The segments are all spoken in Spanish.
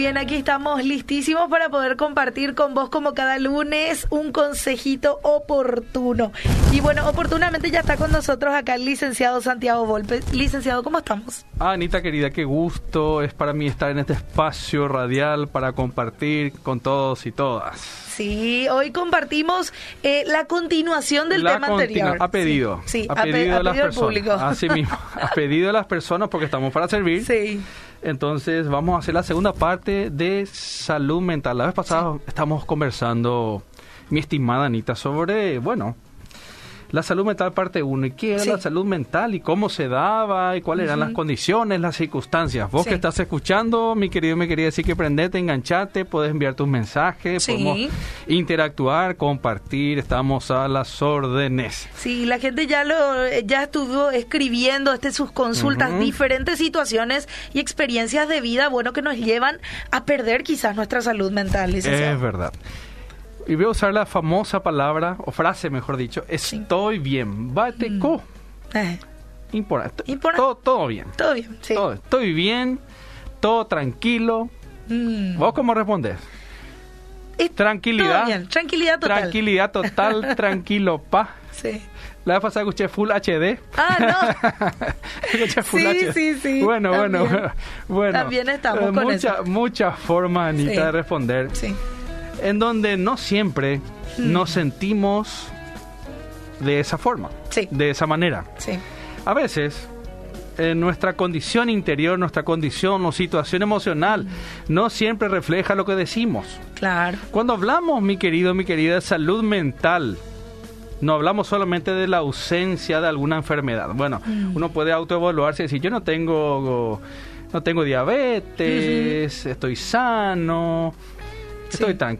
bien, aquí estamos listísimos para poder compartir con vos como cada lunes un consejito oportuno. Y bueno, oportunamente ya está con nosotros acá el licenciado Santiago Volpe. Licenciado, ¿cómo estamos? Ah, Anita querida, qué gusto es para mí estar en este espacio radial para compartir con todos y todas. Sí, hoy compartimos eh, la continuación del tema anterior. Ha pedido. Sí, ha, pedido, a las personas. Así mismo. ha pedido a las personas porque estamos para servir. Sí. Entonces vamos a hacer la segunda parte de salud mental. La vez pasada estamos conversando, mi estimada Anita, sobre, bueno, la salud mental parte 1. ¿Y qué era la salud mental? ¿Y cómo se daba? ¿Y cuáles eran las condiciones, las circunstancias? Vos que estás escuchando, mi querido, me quería decir que prendete, enganchate, puedes enviar tus mensajes, podemos interactuar, compartir, estamos a las órdenes. Sí, la gente ya lo ya estuvo escribiendo este, sus consultas, diferentes situaciones y experiencias de vida, bueno, que nos llevan a perder quizás nuestra salud mental. Es verdad y voy a usar la famosa palabra, o frase mejor dicho, estoy bien. Bateco. Mm. Eh. Importante. Todo, todo bien. Todo bien, sí. estoy bien, todo tranquilo. Mm. ¿Vos cómo respondes? tranquilidad. Bien. Tranquilidad total. Tranquilidad total, tranquilo, pa. Sí. La vez pasada escuché Full HD. Ah, no. escuché Full sí, HD. Sí, sí, Bueno, bueno, bueno. También estamos con mucha, eso. Muchas formas, Anita, de responder. Sí en donde no siempre Hmm. nos sentimos de esa forma, Sí. de esa manera. Sí. A veces eh, nuestra condición interior, nuestra condición o situación emocional no siempre refleja lo que decimos. Claro. Cuando hablamos, mi querido, mi querida, de salud mental, no hablamos solamente de la ausencia de alguna enfermedad. Bueno, Mm. uno puede autoevaluarse y decir, yo no tengo, no tengo diabetes, estoy sano, estoy tan...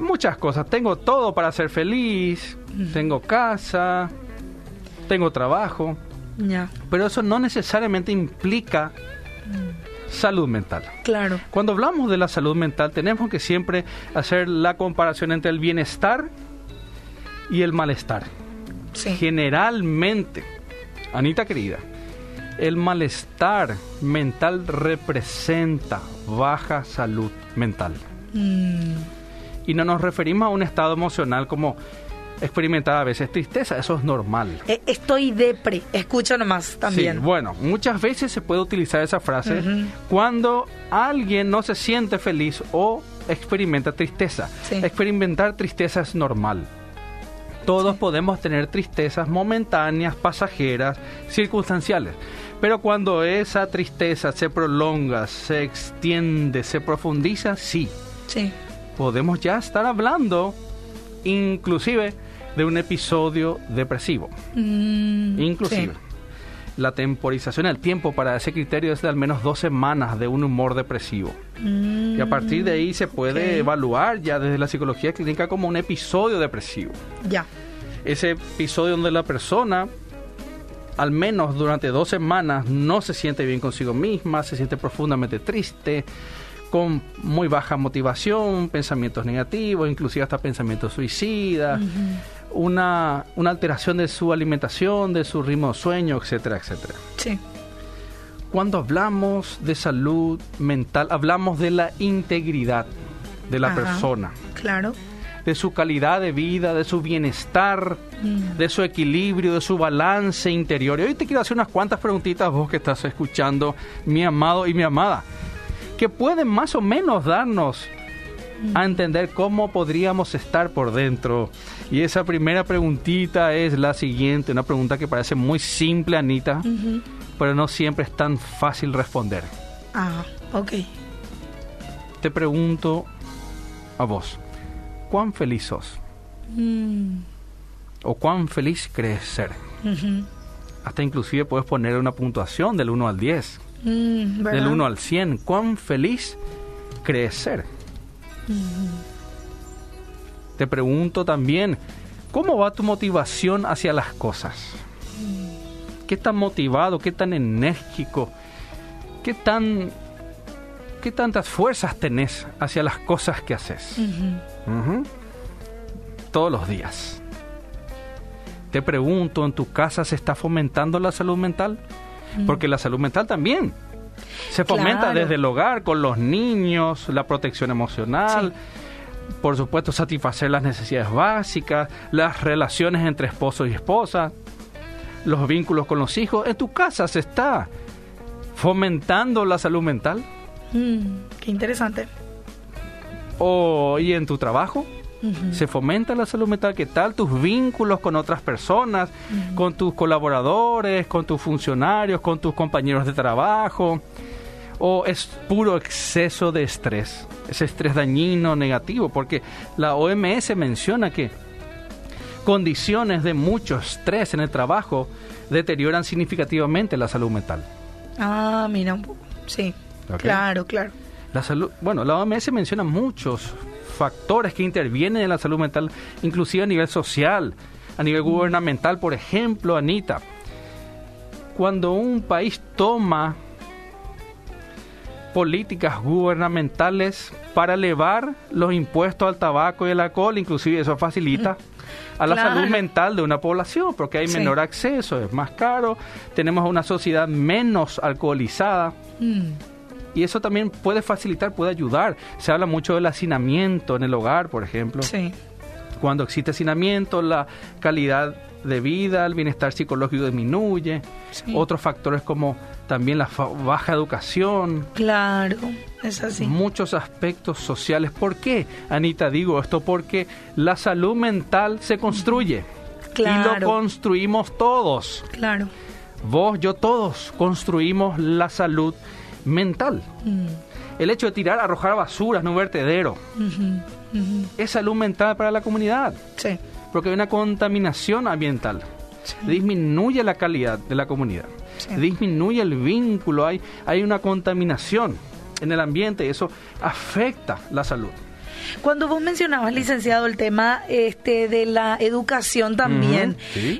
Muchas cosas, tengo todo para ser feliz, tengo casa, tengo trabajo, Ya. pero eso no necesariamente implica salud mental. Claro. Cuando hablamos de la salud mental, tenemos que siempre hacer la comparación entre el bienestar y el malestar. Sí. Generalmente, Anita querida, el malestar mental representa baja salud mental. Mm, Y no nos referimos a un estado emocional como experimentar a veces tristeza, eso es normal. eh, estoy depre. Escucho nomás también. Sí, bueno, muchas veces se puede utilizar esa frase cuando alguien no se siente feliz o experimenta tristeza. Sí. Experimentar tristeza es normal. Todos podemos tener tristezas momentáneas, pasajeras, circunstanciales. Pero cuando esa tristeza se prolonga, se extiende, se profundiza, sí, Sí. podemos ya estar hablando inclusive de un episodio depresivo. Mm, Inclusive. sí. La temporización, el tiempo para ese criterio es de al menos dos semanas de un humor depresivo. Y a partir de ahí se puede evaluar ya desde la psicología clínica como un episodio depresivo. Ya. Ese episodio donde la persona, al menos durante dos semanas, no se siente bien consigo misma, se siente profundamente triste, con muy baja motivación, pensamientos negativos, inclusive hasta pensamientos suicidas, una, una alteración de su alimentación, de su ritmo de sueño, etcétera, etcétera. Sí. Cuando hablamos de salud mental, hablamos de la integridad de la Ajá. persona, Claro. de su calidad de vida, de su bienestar, Mm. de su equilibrio, de su balance interior. Y hoy te quiero hacer unas cuantas preguntitas vos que estás escuchando, mi amado y mi amada, que pueden más o menos darnos a entender cómo podríamos estar por dentro. Y esa primera preguntita es la siguiente, una pregunta que parece muy simple, Anita, pero no siempre es tan fácil responder. Ah, ok. Te pregunto a vos, ¿cuán feliz sos? Mm, ¿O cuán feliz crees ser? Hasta inclusive puedes poner una puntuación del 1 al 10, Mm, del 1 al 100. ¿Cuán feliz crees ser? Te pregunto también, ¿cómo va tu motivación hacia las cosas? ¿Qué tan motivado, qué tan enérgico, qué tan qué tantas fuerzas tenés hacia las cosas que haces? Todos los días. Te pregunto, ¿en tu casa se está fomentando la salud mental? Porque la salud mental también Se fomenta desde el hogar, con los niños, la protección emocional. Por supuesto, satisfacer las necesidades básicas, las relaciones entre esposo y esposa, los vínculos con los hijos. En tu casa se está fomentando la salud mental. Mm, qué interesante. O, ¿Y en tu trabajo? Se fomenta la salud mental. ¿Qué tal tus vínculos con otras personas, con tus colaboradores, con tus funcionarios, con tus compañeros de trabajo? ¿O es puro exceso de estrés? Ese estrés dañino, negativo, porque la OMS menciona que condiciones de mucho estrés en el trabajo deterioran significativamente la salud mental. Ah, mira. Sí. Claro, claro. La salud, bueno, la OMS menciona muchos factores que intervienen en la salud mental, inclusive a nivel social, a nivel gubernamental, por ejemplo, Anita. Cuando un país toma políticas gubernamentales para elevar los impuestos al tabaco y al alcohol, inclusive eso facilita a la salud mental de una población, porque hay menor acceso, es más caro, tenemos una sociedad menos alcoholizada. Mm y eso también puede facilitar, puede ayudar. Se habla mucho del hacinamiento en el hogar, por ejemplo. Sí. Cuando existe hacinamiento, la calidad de vida, el bienestar psicológico disminuye. Otros factores como también la baja educación. Claro, es así. Muchos aspectos sociales. ¿Por qué, Anita, digo esto? Porque la salud mental se construye. Claro. Y lo construimos todos. Claro. Vos, yo, todos construimos la salud mental. Mm. El hecho de tirar, arrojar basuras en un vertedero. Es salud mental para la comunidad. Sí. Porque hay una contaminación ambiental. Disminuye la calidad de la comunidad. Disminuye el vínculo. Hay, hay una contaminación en el ambiente y eso afecta la salud. Cuando vos mencionabas, licenciado, el tema este de la educación también,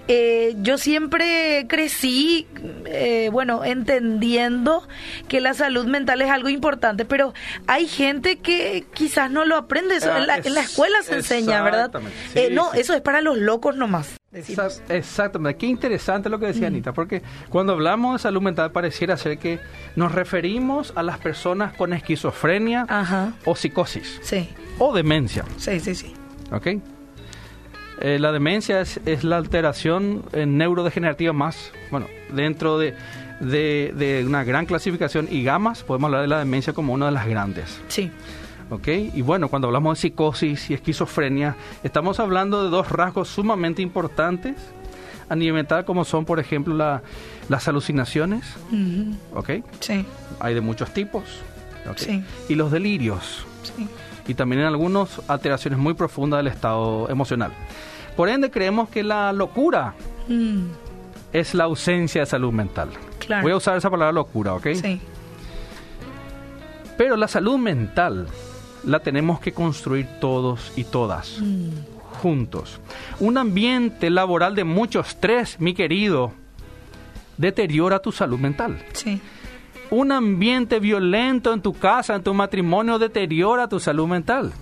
eh, yo siempre crecí, eh, bueno, entendiendo que la salud mental es algo importante, pero hay gente que quizás no lo aprende, en, la, escuela se enseña, ¿verdad? Eh, no, eso es para los locos nomás. Exactamente, qué interesante lo que decía Anita, porque cuando hablamos de salud mental pareciera ser que nos referimos a las personas con esquizofrenia o psicosis. Sí o demencia. Sí, sí, sí. ¿Ok? Eh, la demencia es, la alteración eh, neurodegenerativa más, bueno, dentro de, de, una gran clasificación y gamas, podemos hablar de la demencia como una de las grandes. Sí. ¿Ok? Y bueno, cuando hablamos de psicosis y esquizofrenia, estamos hablando de dos rasgos sumamente importantes a nivel mental, como son, por ejemplo, la, las alucinaciones. ¿Ok? Sí. Hay de muchos tipos. Sí. Y los delirios. Sí y también en algunas alteraciones muy profundas del estado emocional. Por ende, creemos que la locura mm. es la ausencia de salud mental. Voy a usar esa palabra locura, ¿ok? Sí. Pero la salud mental la tenemos que construir todos y todas, mm. juntos. Un ambiente laboral de mucho estrés, mi querido, deteriora tu salud mental. Sí un ambiente violento en tu casa, en tu matrimonio, deteriora tu salud mental.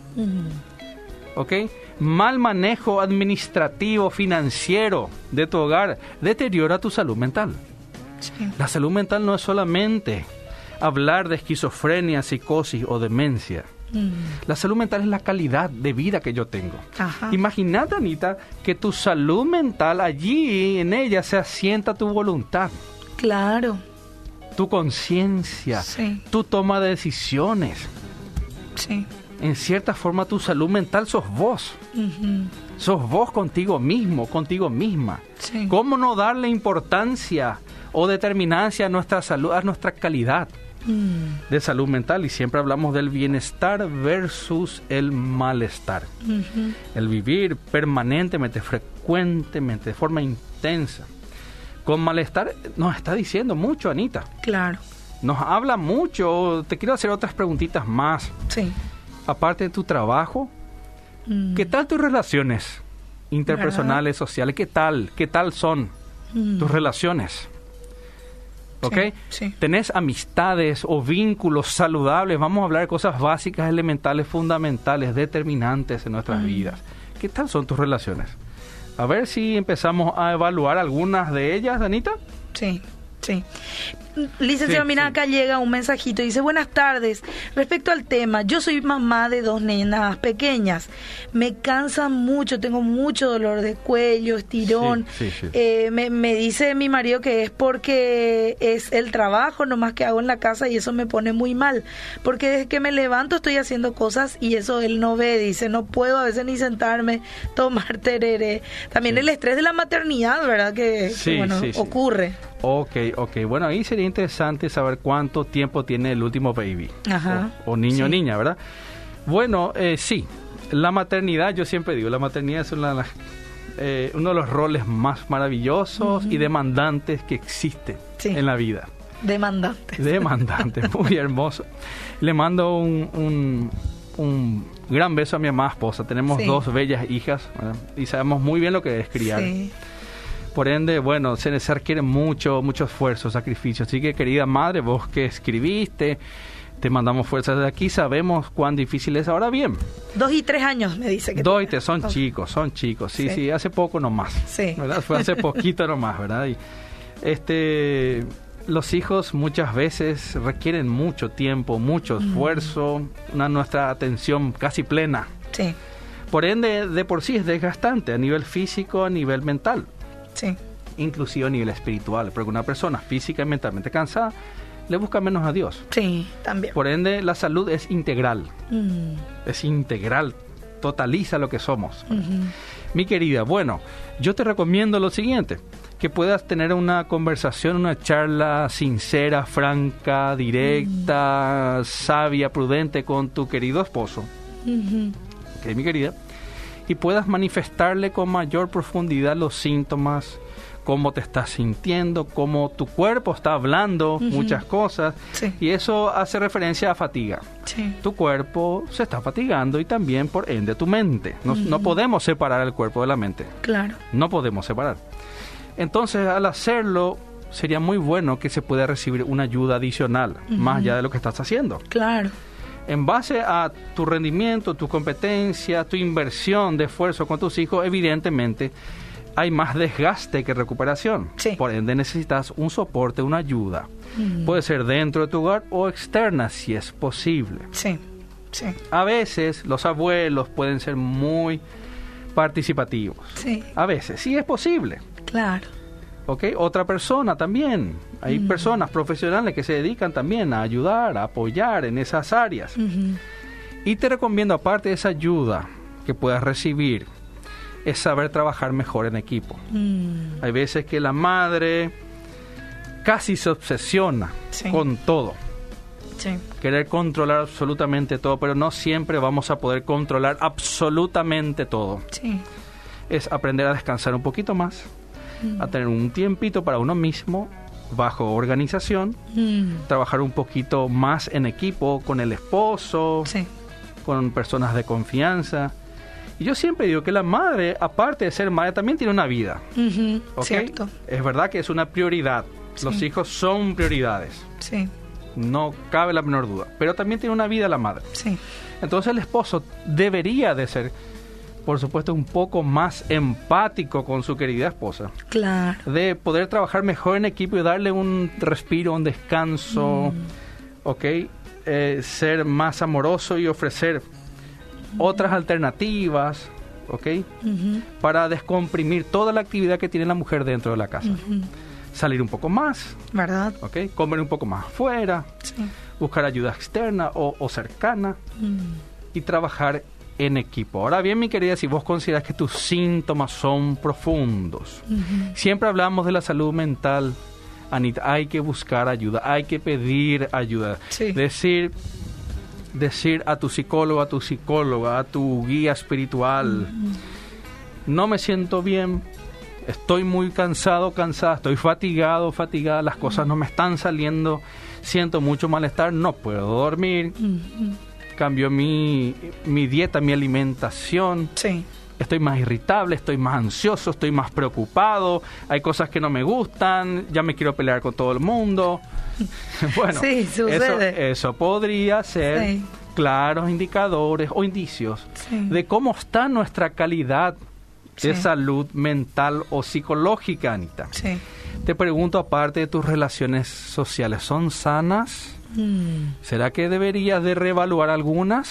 ¿Ok? Mal manejo administrativo, financiero de tu hogar, deteriora tu salud mental. La salud mental no es solamente hablar de esquizofrenia, psicosis o demencia. La salud mental es la calidad de vida que yo tengo. Imagínate, Anita, que tu salud mental allí, en ella, se asienta tu voluntad. Claro tu conciencia, tu toma de decisiones. Sí. En cierta forma tu salud mental sos vos. Sos vos contigo mismo, contigo misma. ¿Cómo no darle importancia o determinancia a nuestra salud, a nuestra calidad mm. de salud mental? Y siempre hablamos del bienestar versus el malestar. El vivir permanentemente, frecuentemente, de forma intensa con malestar nos está diciendo mucho, Anita. Claro. Nos habla mucho. Te quiero hacer otras preguntitas más. Sí. Aparte de tu trabajo, mm. ¿qué tal tus relaciones interpersonales, sociales? ¿Qué tal? ¿Qué tal son mm. tus relaciones? ¿Ok? Sí, ¿Tenés amistades o vínculos saludables? Vamos a hablar de cosas básicas, elementales, fundamentales, determinantes en nuestras vidas. ¿Qué tal son tus relaciones? A ver si empezamos a evaluar algunas de ellas, Anita. Sí, sí. Licenciado, Sí, acá llega un mensajito. Dice, buenas tardes. Respecto al tema, yo soy mamá de dos nenas pequeñas. Me cansa mucho, tengo mucho dolor de cuello, estirón. Sí. Eh, me, me dice mi marido que es porque es el trabajo nomás que hago en la casa y eso me pone muy mal. Porque desde que me levanto estoy haciendo cosas y eso él no ve. Dice, no puedo a veces ni sentarme, tomar tereré. También el estrés de la maternidad, ¿verdad? Que, que, bueno, ocurre. Ok, ok. Bueno, ahí sería interesante saber cuánto tiempo tiene el último baby. Ajá. O, o niño o niña, ¿verdad? Bueno, eh, sí. La maternidad, yo siempre digo, la maternidad es una eh, uno de los roles más maravillosos y demandantes que existe Sí. en la vida. Demandante. Demandante, muy hermoso. Le mando un, un, un gran beso a mi amada esposa. Tenemos Sí. dos bellas hijas ¿verdad? y sabemos muy bien lo que es criar. Sí. Por ende, bueno, se, se requiere mucho, mucho esfuerzo, sacrificio. Así que, querida madre, vos que escribiste, te mandamos fuerzas de aquí. Sabemos cuán difícil es. Ahora bien, Dos y tres años me dice que dos y tres son chicos, son chicos. Sí, Sí. sí, hace poco nomás. Sí. ¿verdad? Fue hace poquito nomás, ¿verdad? Y, este, los hijos muchas veces requieren mucho tiempo, mucho esfuerzo, una, nuestra atención casi plena. Sí, Por ende, de por sí es desgastante a nivel físico, a nivel mental sí. inclusive a nivel espiritual, porque una persona física y mentalmente cansada le busca menos a Dios. Sí, también. Por ende, la salud es integral, Mm, es integral, totaliza lo que somos. Mi querida, bueno, yo te recomiendo lo siguiente, que puedas tener una conversación, una charla sincera, franca, directa, sabia, prudente con tu querido esposo, ok, mi querida, y puedas manifestarle con mayor profundidad los síntomas, cómo te estás sintiendo, cómo tu cuerpo está hablando, muchas cosas, Sí. y eso hace referencia a fatiga. Sí. Tu cuerpo se está fatigando y también por ende tu mente. No, no podemos separar el cuerpo de la mente, Claro. no podemos separar. Entonces al hacerlo sería muy bueno que se pueda recibir una ayuda adicional, más allá de lo que estás haciendo Claro. En base a tu rendimiento, tu competencia, tu inversión de esfuerzo con tus hijos, evidentemente hay más desgaste que recuperación. Sí. Por ende necesitas un soporte, una ayuda. Mm. Puede ser dentro de tu hogar o externa si es posible. Sí. Sí. A veces los abuelos pueden ser muy participativos. Sí. A veces, sí es posible. Claro. ¿Ok? Otra persona también. Hay personas profesionales que se dedican también a ayudar, a apoyar en esas áreas. Y te recomiendo, aparte de esa ayuda que puedas recibir, es saber trabajar mejor en equipo. Mm. Hay veces que la madre casi se obsesiona Sí. con todo, Sí. querer controlar absolutamente todo, pero no siempre vamos a poder controlar absolutamente todo. Sí. Es aprender a descansar un poquito más, Mm. a tener un tiempito para uno mismo, bajo organización, Mm. trabajar un poquito más en equipo con el esposo, Sí. con personas de confianza. Y yo siempre digo que la madre, aparte de ser madre, también tiene una vida. Cierto. Es verdad que es una prioridad. Los hijos son prioridades. Sí. No cabe la menor duda. Pero también tiene una vida la madre. Sí. Entonces el esposo debería de ser, por supuesto, un poco más empático con su querida esposa. Claro. De poder trabajar mejor en equipo y darle un respiro, un descanso. ¿Ok? Eh, ser más amoroso y ofrecer otras alternativas. ¿Ok? Para descomprimir toda la actividad que tiene la mujer dentro de la casa. Salir un poco más, ¿Verdad? ¿ok? Comer un poco más afuera, Sí. buscar ayuda externa o, o cercana Mm. y trabajar en equipo. Ahora bien, mi querida, si vos consideras que tus síntomas son profundos, siempre hablamos de la salud mental, Anita, hay que buscar ayuda, hay que pedir ayuda. Sí. Decir, decir a tu psicólogo, a tu psicóloga, a tu guía espiritual, no me siento bien, estoy muy cansado, cansada, estoy fatigado, fatigada, las cosas no me están saliendo, siento mucho malestar, no puedo dormir. Cambio mi, mi dieta, mi alimentación, Sí. estoy más irritable, estoy más ansioso, estoy más preocupado, hay cosas que no me gustan, ya me quiero pelear con todo el mundo. bueno, Sí, eso, eso podría ser Sí. claros indicadores o indicios Sí. de cómo está nuestra calidad de salud mental o psicológica, Anita. Te pregunto, aparte de tus relaciones sociales, ¿son sanas? Mm, ¿Será que deberías de reevaluar algunas?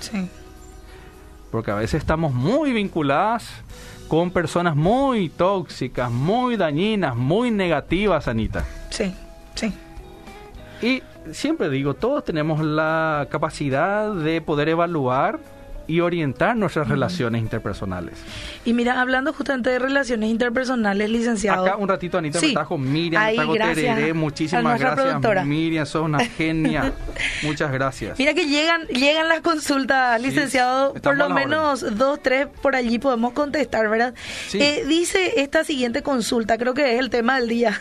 sí. Porque a veces estamos muy vinculadas con personas muy tóxicas, muy dañinas, muy negativas, Anita. Sí, sí. Y siempre digo, todos tenemos la capacidad de poder evaluar y orientar nuestras relaciones interpersonales. Y mira, hablando justamente de relaciones interpersonales, licenciado. Acá un ratito Anita Sí. me trajo Miriam, Ahí, me trajo gracias Tereré, a muchísimas gracias productora. Miriam, sos una genia. Muchas gracias. Mira que llegan llegan las consultas, Sí, licenciado, por lo menos dos, tres por allí podemos contestar, ¿verdad? Sí. Eh, dice esta siguiente consulta, creo que es el tema del día.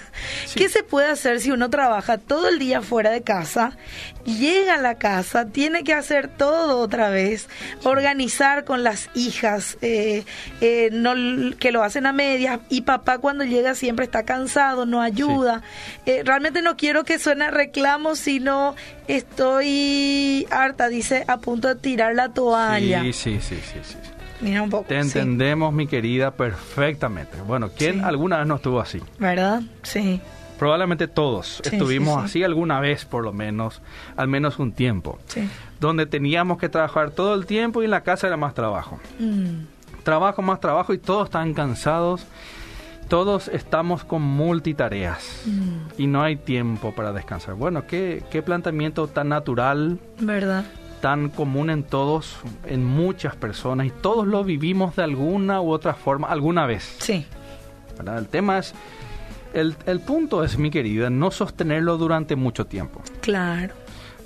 ¿Qué se puede hacer si uno trabaja todo el día fuera de casa, llega a la casa, tiene que hacer todo otra vez, organizar con las hijas, eh, eh, no, que lo hacen a medias, y papá cuando llega siempre está cansado, no ayuda? Eh, realmente no quiero que suene reclamo, sino estoy harta, dice, a punto de tirar la toalla. Sí, sí, sí, sí, sí. Mira un poco. Te sí. entendemos, mi querida, perfectamente. Bueno, ¿quién alguna vez no estuvo así? ¿Verdad? Sí, Probablemente todos Sí, estuvimos sí, sí. así alguna vez, por lo menos, al menos un tiempo, sí. donde teníamos que trabajar todo el tiempo y en la casa era más trabajo. Mm, Trabajo, más trabajo y todos están cansados. Todos estamos con multitareas mm, y no hay tiempo para descansar. Bueno, qué, qué planteamiento tan natural, ¿Verdad? tan común en todos, en muchas personas y todos lo vivimos de alguna u otra forma alguna vez. Sí, ¿verdad? El tema es, el, el punto es, mi querida, no sostenerlo durante mucho tiempo. claro.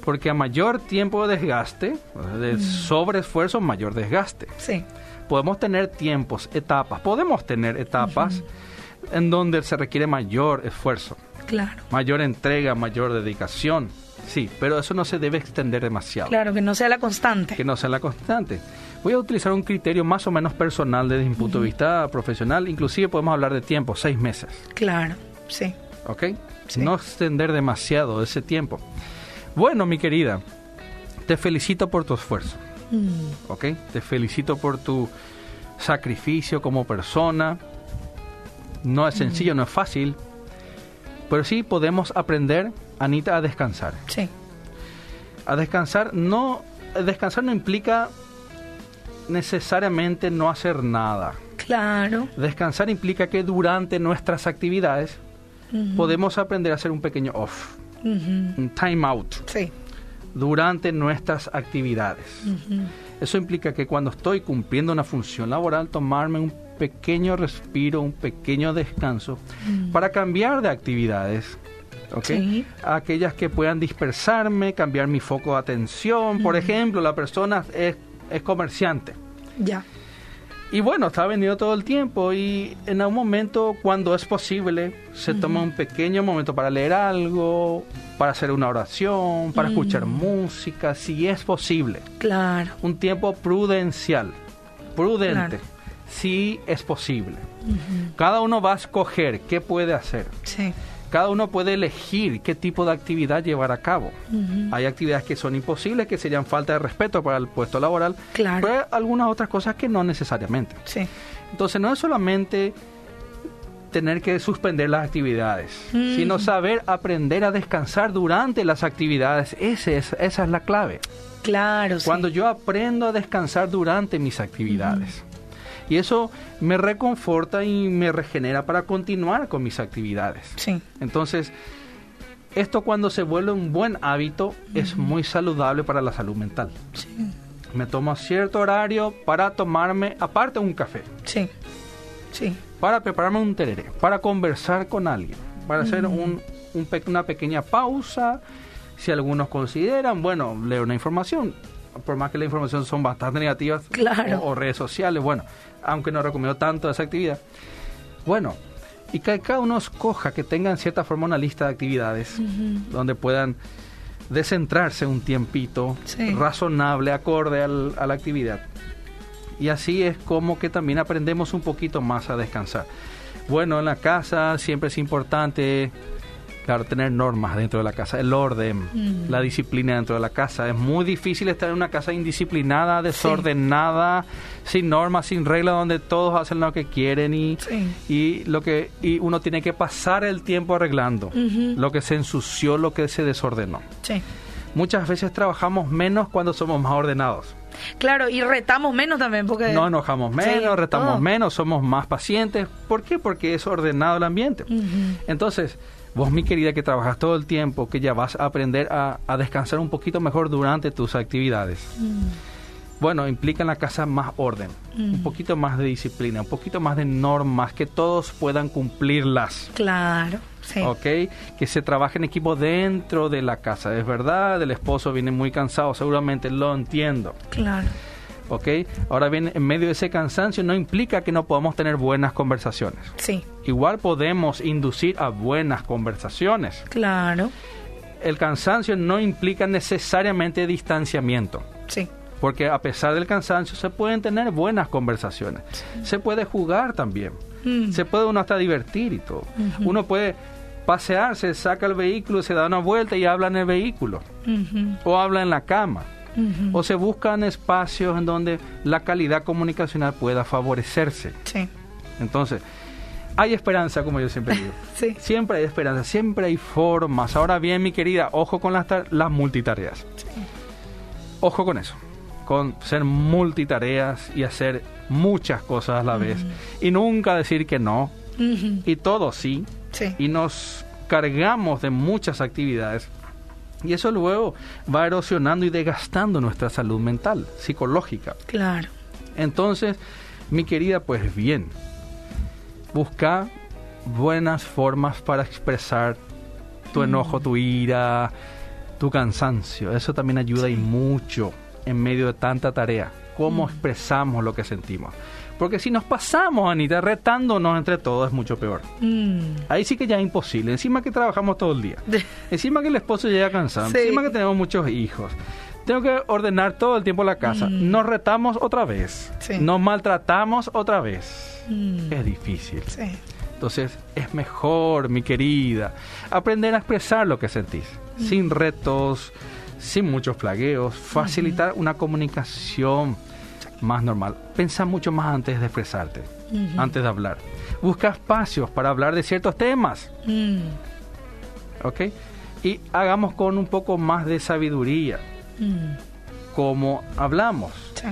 Porque a mayor tiempo de desgaste, de sobreesfuerzo, mayor desgaste. Sí, Podemos tener tiempos, etapas, podemos tener etapas en donde se requiere mayor esfuerzo, claro. mayor entrega, mayor dedicación. Sí, pero eso no se debe extender demasiado. Claro, que no sea la constante. que no sea la constante. Voy a utilizar un criterio más o menos personal desde mi punto de vista profesional. Inclusive podemos hablar de tiempo, seis meses. Claro, sí. ¿Ok? Sí. No extender demasiado ese tiempo. Bueno, mi querida, te felicito por tu esfuerzo. Mm, ¿Ok? Te felicito por tu sacrificio como persona. No es sencillo, no es fácil. Pero sí podemos aprender, Anita, a descansar. sí, A descansar no descansar no implica necesariamente no hacer nada. claro. Descansar implica que durante nuestras actividades podemos aprender a hacer un pequeño off, un time out Sí. durante nuestras actividades. Eso implica que cuando estoy cumpliendo una función laboral, tomarme un pequeño respiro, un pequeño descanso para cambiar de actividades. Aquellas que puedan dispersarme, cambiar mi foco de atención. Por ejemplo, la persona es, es comerciante. Ya. Y bueno, está vendiendo todo el tiempo y en algún momento, cuando es posible, se toma un pequeño momento para leer algo, para hacer una oración, para escuchar música, si es posible. Claro. Un tiempo prudencial, prudente, Claro. si es posible. Cada uno va a escoger qué puede hacer. Sí. Cada uno puede elegir qué tipo de actividad llevar a cabo. Hay actividades que son imposibles, que serían falta de respeto para el puesto laboral, Claro. pero hay algunas otras cosas que no necesariamente. Sí. Entonces no es solamente tener que suspender las actividades, Mm. sino saber aprender a descansar durante las actividades. Ese es, esa es la clave. Claro, sí. Cuando yo aprendo a descansar durante mis actividades. Y eso me reconforta y me regenera para continuar con mis actividades. Sí. Entonces, esto cuando se vuelve un buen hábito es muy saludable para la salud mental. Sí. Me tomo cierto horario para tomarme aparte un café, Sí. Sí. para prepararme un tereré, para conversar con alguien, para hacer un, una pequeña pausa. Si algunos consideran, bueno, leer una información, por más que la información son bastante negativas, Claro. o, o redes sociales, bueno, aunque no recomiendo tanto esa actividad. Bueno, y que cada uno escoja que tengan cierta forma una lista de actividades donde puedan descentrarse un tiempito Sí. razonable, acorde al- a la actividad. Y así es como que también aprendemos un poquito más a descansar. Bueno, en la casa siempre es importante Claro, tener normas dentro de la casa, el orden, Mm. la disciplina dentro de la casa. Es muy difícil estar en una casa indisciplinada, desordenada, sin normas, sin reglas, donde todos hacen lo que quieren y, Sí. y lo que y uno tiene que pasar el tiempo arreglando lo que se ensució, lo que se desordenó. Sí. Muchas veces trabajamos menos cuando somos más ordenados. Claro, y retamos menos también porque... No enojamos menos, Sí, retamos todo. menos, somos más pacientes. ¿Por qué? Porque es ordenado el ambiente. Entonces, vos, mi querida, que trabajas todo el tiempo, que ya vas a aprender a, a descansar un poquito mejor durante tus actividades. Mm. Bueno, implica en la casa más orden, Mm. un poquito más de disciplina, un poquito más de normas, que todos puedan cumplirlas. Claro, sí. ¿Ok? Que se trabaje en equipo dentro de la casa. Es verdad, el esposo viene muy cansado, seguramente lo entiendo. Claro. ¿Ok? Ahora bien, en medio de ese cansancio no implica que no podamos tener buenas conversaciones. Sí, Igual podemos inducir a buenas conversaciones. claro. El cansancio no implica necesariamente distanciamiento. Sí. Porque a pesar del cansancio se pueden tener buenas conversaciones. Se puede jugar también. Mm. Se puede uno hasta divertir y todo. Uno puede pasearse, saca el vehículo, se da una vuelta y habla en el vehículo. O habla en la cama. O se buscan espacios en donde la calidad comunicacional pueda favorecerse. Sí. Entonces, hay esperanza, como yo siempre digo. Sí. Siempre hay esperanza, siempre hay formas. Ahora bien, mi querida, ojo con las, tar- las multitareas. Ojo con eso, con ser multitareas y hacer muchas cosas a la vez. Y nunca decir que no, y todo sí. Sí. Y nos cargamos de muchas actividades. Y eso luego va erosionando y desgastando nuestra salud mental, psicológica. Claro. Entonces, mi querida, pues bien, busca buenas formas para expresar tu enojo, tu ira, tu cansancio. Eso también ayuda y mucho en medio de tanta tarea. Cómo expresamos lo que sentimos. Porque si nos pasamos, Anita, retándonos entre todos es mucho peor. Mm. Ahí sí que ya es imposible. Encima que trabajamos todo el día. Encima que el esposo llega cansado. Sí. Encima que tenemos muchos hijos. Tengo que ordenar todo el tiempo la casa. Mm. Nos retamos otra vez. Sí. Nos maltratamos otra vez. Mm. Es difícil. Sí. Entonces es mejor, mi querida, aprender a expresar lo que sentís. Sin retos, sin muchos flagueos. Facilitar una comunicación más normal. Pensa mucho más antes de expresarte. Antes de hablar. Busca espacios para hablar de ciertos temas. Mm. ¿ok? Y hagamos con un poco más de sabiduría, Mm. como hablamos, Sí.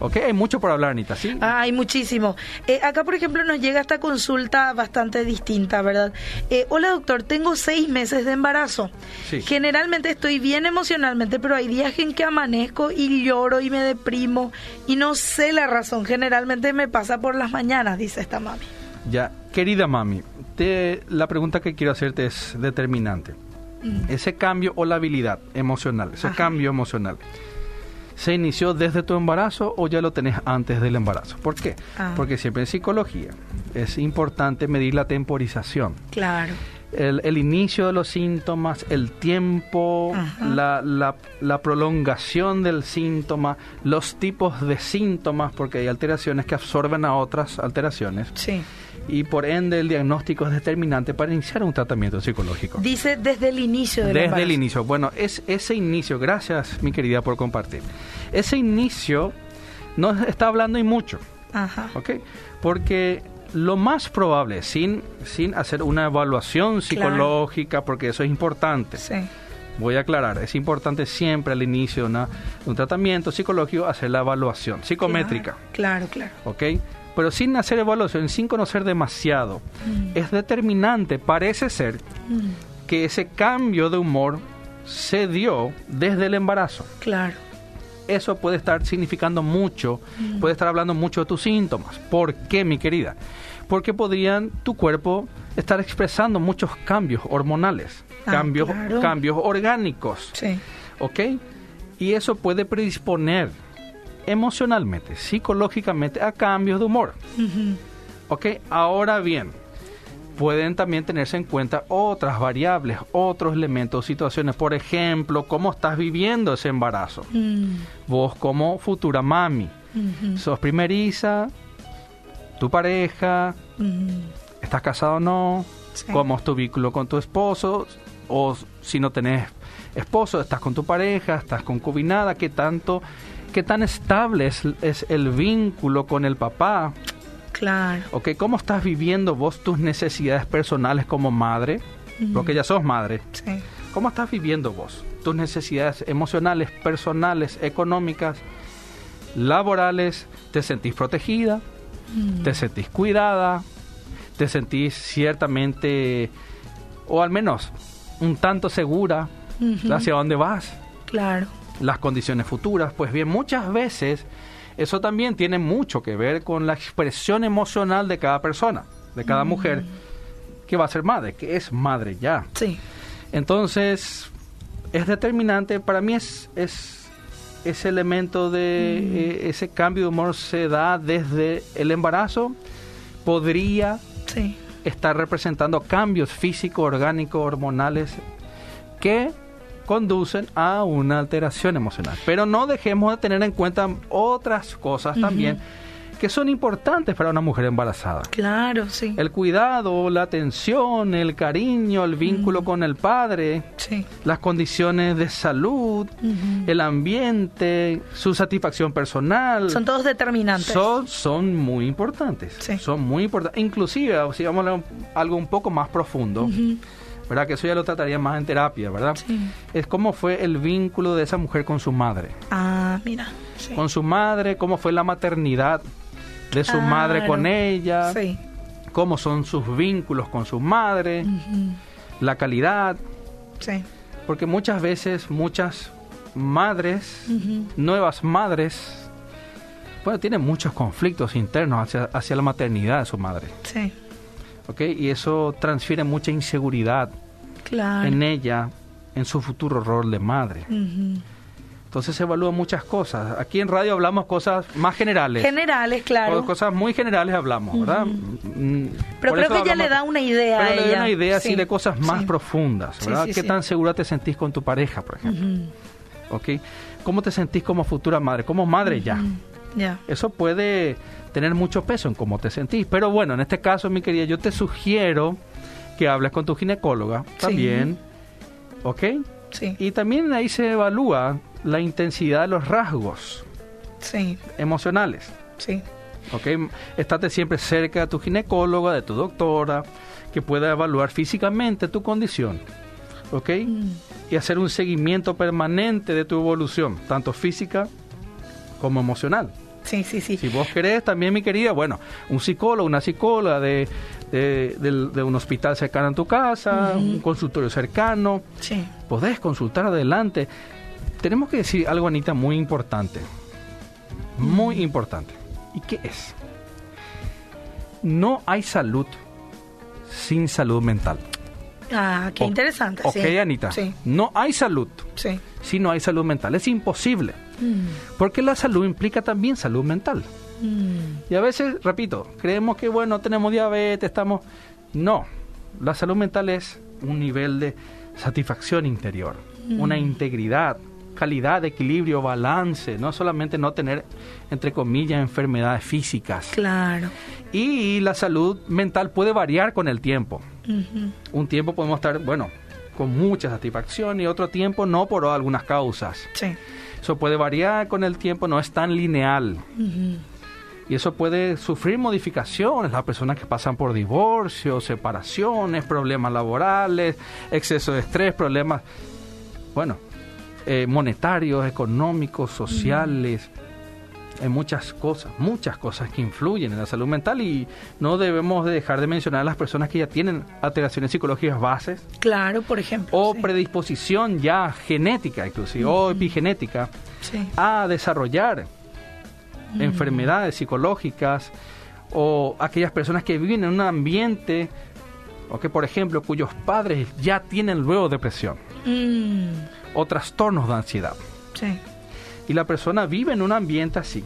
¿Ok? Hay mucho por hablar, Anita, ¿sí? Ah, Hay muchísimo. Eh, acá, por ejemplo, nos llega esta consulta bastante distinta, ¿verdad? Eh, Hola, doctor, tengo seis meses de embarazo. Sí. Generalmente estoy bien emocionalmente, pero hay días en que amanezco y lloro y me deprimo y no sé la razón. Generalmente me pasa por las mañanas, dice esta mami. Ya, querida mami, te- la pregunta que quiero hacerte es determinante. Mm. Ese cambio o la habilidad emocional, ese Ajá. cambio emocional, ¿se inició desde tu embarazo o ya lo tenés antes del embarazo? ¿Por qué? Ah. Porque siempre en psicología es importante medir la temporización. Claro. el, el inicio de los síntomas, el tiempo, la- la prolongación del síntoma, los tipos de síntomas, porque hay alteraciones que absorben a otras alteraciones, Sí. Y por ende el diagnóstico es determinante para iniciar un tratamiento psicológico. Dice desde el inicio del Desde embarazo. el inicio. Bueno, es ese inicio, gracias mi querida por compartir. Ese inicio nos está hablando y mucho. Ajá. ¿ok? Porque lo más probable, sin, sin hacer una evaluación psicológica, porque eso es importante, Sí. voy a aclarar, es importante siempre al inicio de, una- de un tratamiento psicológico hacer la evaluación psicométrica, Claro, claro. ¿ok? Pero sin hacer evaluación, sin conocer demasiado, Mm. es determinante, parece ser, Mm. que ese cambio de humor se dio desde el embarazo. Claro. eso puede estar significando mucho, puede estar hablando mucho de tus síntomas. ¿Por qué, mi querida? Porque podrían tu cuerpo estar expresando muchos cambios hormonales, Ah, cambios, claro. cambios orgánicos, Sí. ¿ok? Y eso puede predisponer emocionalmente, psicológicamente a cambios de humor. ¿ok? Ahora bien, pueden también tenerse en cuenta otras variables, otros elementos, situaciones, por ejemplo, cómo estás viviendo ese embarazo. Mm. Vos como futura mami, sos primeriza, tu pareja, estás casado o no, cómo es tu vínculo con tu esposo, o si no tenés esposo, estás con tu pareja, estás concubinada, qué tanto, qué tan estable es, es el vínculo con el papá. Claro. Ok, ¿cómo estás viviendo vos tus necesidades personales como madre? Porque ya sos madre. Sí. ¿Cómo estás viviendo vos? Tus necesidades emocionales, personales, económicas, laborales, ¿te sentís protegida? ¿Te sentís cuidada? ¿Te sentís ciertamente, o al menos un tanto segura hacia dónde vas? Claro. Las condiciones futuras. Pues bien, muchas veces eso también tiene mucho que ver con la expresión emocional de cada persona, de cada mujer que va a ser madre, que es madre ya. Sí. Entonces, es determinante, para mí es, es ese elemento de eh, ese cambio de humor se da desde el embarazo, podría Sí. estar representando cambios físicos, orgánicos, hormonales que conducen a una alteración emocional. Pero no dejemos de tener en cuenta otras cosas también que son importantes para una mujer embarazada. Claro, sí. El cuidado, la atención, el cariño, el vínculo con el padre, Sí. las condiciones de salud, el ambiente, su satisfacción personal. Son todos determinantes. Son, son muy importantes. Sí. Son muy importantes. Inclusive, si vamos a algo un poco más profundo. ¿Verdad? Que eso ya lo trataría más en terapia, ¿verdad? Sí. Es cómo fue el vínculo de esa mujer con su madre. Ah, mira. Sí. Con su madre, cómo fue la maternidad de su madre con ella, Sí. cómo son sus vínculos con su madre, la calidad, Sí. porque muchas veces muchas madres, nuevas madres, bueno, tienen muchos conflictos internos hacia, hacia la maternidad de su madre, Sí. ¿Ok? Y eso transfiere mucha inseguridad Claro. en ella, en su futuro rol de madre. Ujú. Entonces se evalúan muchas cosas. Aquí en radio hablamos cosas más generales. Generales, claro. O Cosas muy generales hablamos, ¿verdad? Mm, Pero por creo que hablamos- le da una idea Pero a le da ella. una idea así Sí. de cosas más Sí. profundas, ¿verdad? sí, ¿Qué tan segura te sentís con tu pareja, por ejemplo? Ujú. ¿Ok? ¿Cómo te sentís como futura madre? Como madre ya. Ya. Eso puede tener mucho peso en cómo te sentís. Pero bueno, en este caso, mi querida, yo te sugiero que hables con tu ginecóloga también. ¿Ok? Sí. Y también ahí se evalúa la intensidad de los rasgos Sí. emocionales. Sí. ¿ok? Estate siempre cerca de tu ginecóloga, de tu doctora, que pueda evaluar físicamente tu condición, ¿ok? Mm. Y hacer un seguimiento permanente de tu evolución, tanto física como emocional. Sí, sí, sí. Si vos querés, también, mi querida, bueno, un psicólogo, una psicóloga de, de, un hospital cercano a tu casa, un consultorio cercano, Sí. podés consultar adelante. Tenemos que decir algo, Anita, muy importante. Muy importante. ¿Y qué es? No hay salud sin salud mental. Ah, qué O- interesante. Ok, sí. Anita. Sí. No hay salud Sí. si no hay salud mental. Es imposible. Mm. Porque la salud implica también salud mental. Mm. Y a veces, repito, creemos que, bueno, tenemos diabetes, estamos... No, la salud mental es un nivel de satisfacción interior, una integridad, calidad, equilibrio, balance, no solamente no tener, entre comillas, enfermedades físicas. Claro. Y la salud mental puede variar con el tiempo. Un tiempo podemos estar, bueno, con mucha satisfacción y otro tiempo no por algunas causas. Sí. Eso puede variar con el tiempo, no es tan lineal. Y eso puede sufrir modificaciones. Las personas que pasan por divorcios, separaciones, problemas laborales, exceso de estrés, problemas, bueno, eh, monetarios, económicos, sociales. Hay muchas cosas, muchas cosas que influyen en la salud mental y no debemos de dejar de mencionar a las personas que ya tienen alteraciones psicológicas bases Claro, por ejemplo. o sí. predisposición ya genética inclusive o epigenética Sí. a desarrollar enfermedades psicológicas o aquellas personas que viven en un ambiente o que por ejemplo cuyos padres ya tienen luego depresión Mm. o trastornos de ansiedad Sí. Y la persona vive en un ambiente así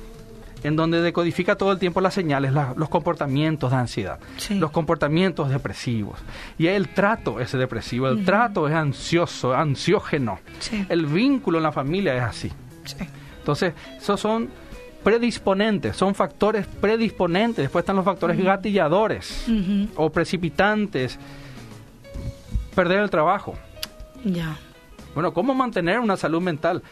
en donde decodifica todo el tiempo las señales, la- los comportamientos de ansiedad, Sí. los comportamientos depresivos. Y el trato es depresivo, el trato es ansioso, ansiógeno. Sí. El vínculo en la familia es así. Sí. Entonces, esos son predisponentes, son factores predisponentes. Después están los factores gatilladores o precipitantes perder el trabajo. Ya. Bueno, ¿cómo mantener una salud mental?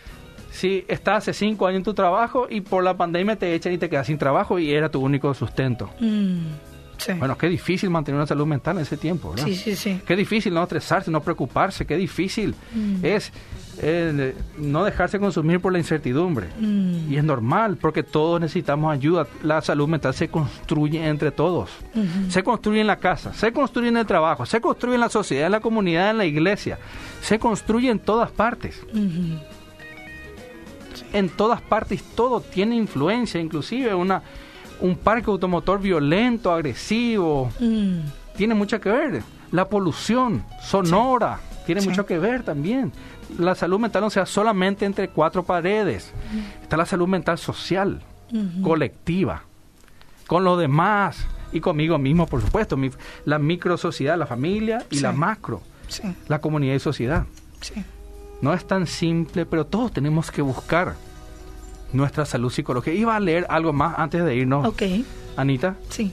Si estás hace cinco años en tu trabajo y por la pandemia te echan y te quedas sin trabajo y era tu único sustento. Mm, sí. Bueno, qué difícil mantener una salud mental en ese tiempo, ¿verdad? sí, sí, sí. Qué difícil no estresarse, no preocuparse, qué difícil Mm. es eh, no dejarse consumir por la incertidumbre. Mm, Y es normal, porque todos necesitamos ayuda. La salud mental se construye entre todos. Se construye en la casa, se construye en el trabajo, se construye en la sociedad, en la comunidad, en la iglesia. Se construye en todas partes. En todas partes todo tiene influencia, inclusive una, un parque automotor violento, agresivo, Mm, tiene mucho que ver. La polución sonora tiene Sí. mucho que ver también. La salud mental no sea solamente entre cuatro paredes. Está la salud mental social, ujú. colectiva, con los demás y conmigo mismo, por supuesto. Mi- la micro sociedad, la familia y Sí. la macro, la comunidad y sociedad. sí. No es tan simple, pero todos tenemos que buscar nuestra salud psicológica. Iba a leer algo más antes de irnos, Ok, Anita. sí.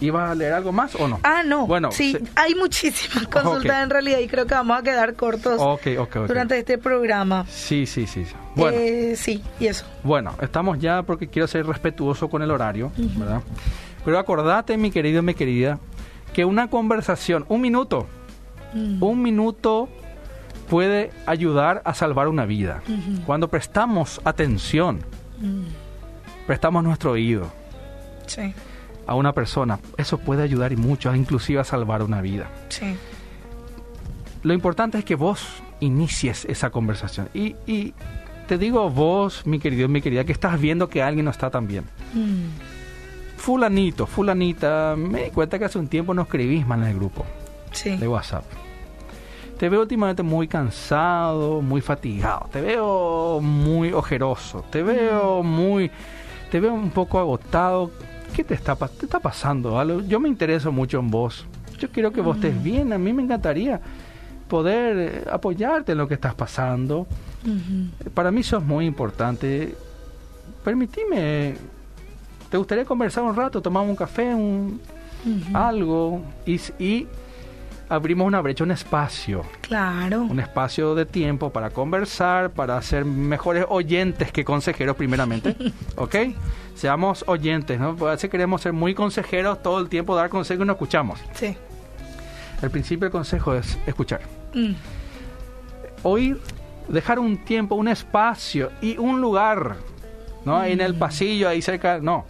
¿Iba a leer algo más o no? Ah, no. Bueno, sí, se- hay muchísimas consultas en realidad y creo que vamos a quedar cortos Ok, ok, ok. durante este programa. Sí, sí, sí. Bueno, Eh, sí, y eso. bueno, estamos ya porque quiero ser respetuoso con el horario. ¿verdad? Pero acordate, mi querido y mi querida, que una conversación, un minuto, Mm, un minuto puede ayudar a salvar una vida. Cuando prestamos atención, mm, prestamos nuestro oído Sí, a una persona, eso puede ayudar y mucho, inclusive a salvar una vida. sí. Lo importante es que vos inicies esa conversación. Y, y te digo vos, mi querido mi querida, que estás viendo que alguien no está tan bien. Mm, Fulanito, fulanita, me di cuenta que hace un tiempo no escribís mal en el grupo sí. de WhatsApp. Te veo últimamente muy cansado, muy fatigado, te veo muy ojeroso, te veo muy, te veo un poco agotado. ¿Qué te está, te está pasando? Algo? Yo me intereso mucho en vos. Yo quiero que vos estés bien. A mí me encantaría poder eh, apoyarte en lo que estás pasando. Para mí eso es muy importante. Permitime, ¿te gustaría conversar un rato? Tomamos un café, un, algo y abrimos una brecha, un espacio, Claro. un espacio de tiempo para conversar, para ser mejores oyentes que consejeros primeramente, ¿ok? Seamos oyentes, ¿no? A veces queremos ser muy consejeros todo el tiempo, dar consejos y no escuchamos. Sí. El principio del consejo es escuchar. Mm, Oír, dejar un tiempo, un espacio y un lugar, ¿no? En el pasillo, ahí cerca, no.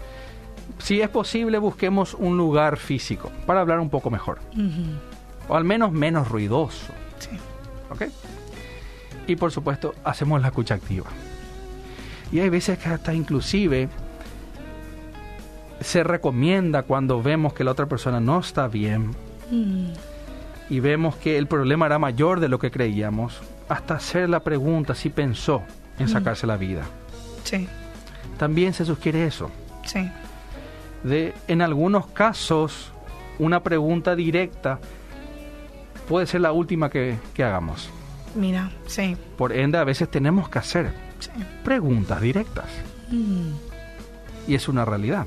Si es posible, busquemos un lugar físico para hablar un poco mejor. ujú. O al menos menos ruidoso, Sí. ¿ok? Y por supuesto, hacemos la escucha activa. Y hay veces que hasta inclusive se recomienda cuando vemos que la otra persona no está bien Mm, y vemos que el problema era mayor de lo que creíamos, hasta hacer la pregunta si pensó en sacarse la vida. Sí. También se sugiere eso. Sí. De, en algunos casos, una pregunta directa puede ser la última que, que hagamos. Mira, sí. Por ende, a veces tenemos que hacer Sí. preguntas directas. Mm, Y es una realidad.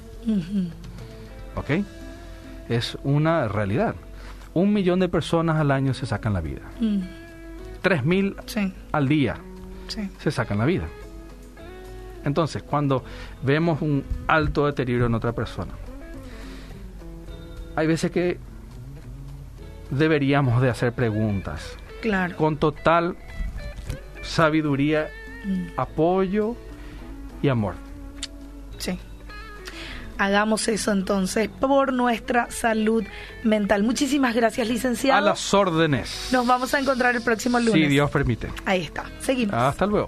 ¿ok? Es una realidad. Un millón de personas al año se sacan la vida. Mm, Tres mil Sí. al día Sí. se sacan la vida. Entonces, cuando vemos un alto deterioro en otra persona, hay veces que deberíamos de hacer preguntas Claro. con total sabiduría, Mm, apoyo y amor. Sí. Hagamos eso entonces por nuestra salud mental. Muchísimas gracias, licenciado. A las órdenes. Nos vamos a encontrar el próximo lunes. Si Dios permite. Ahí está. Seguimos. Hasta luego.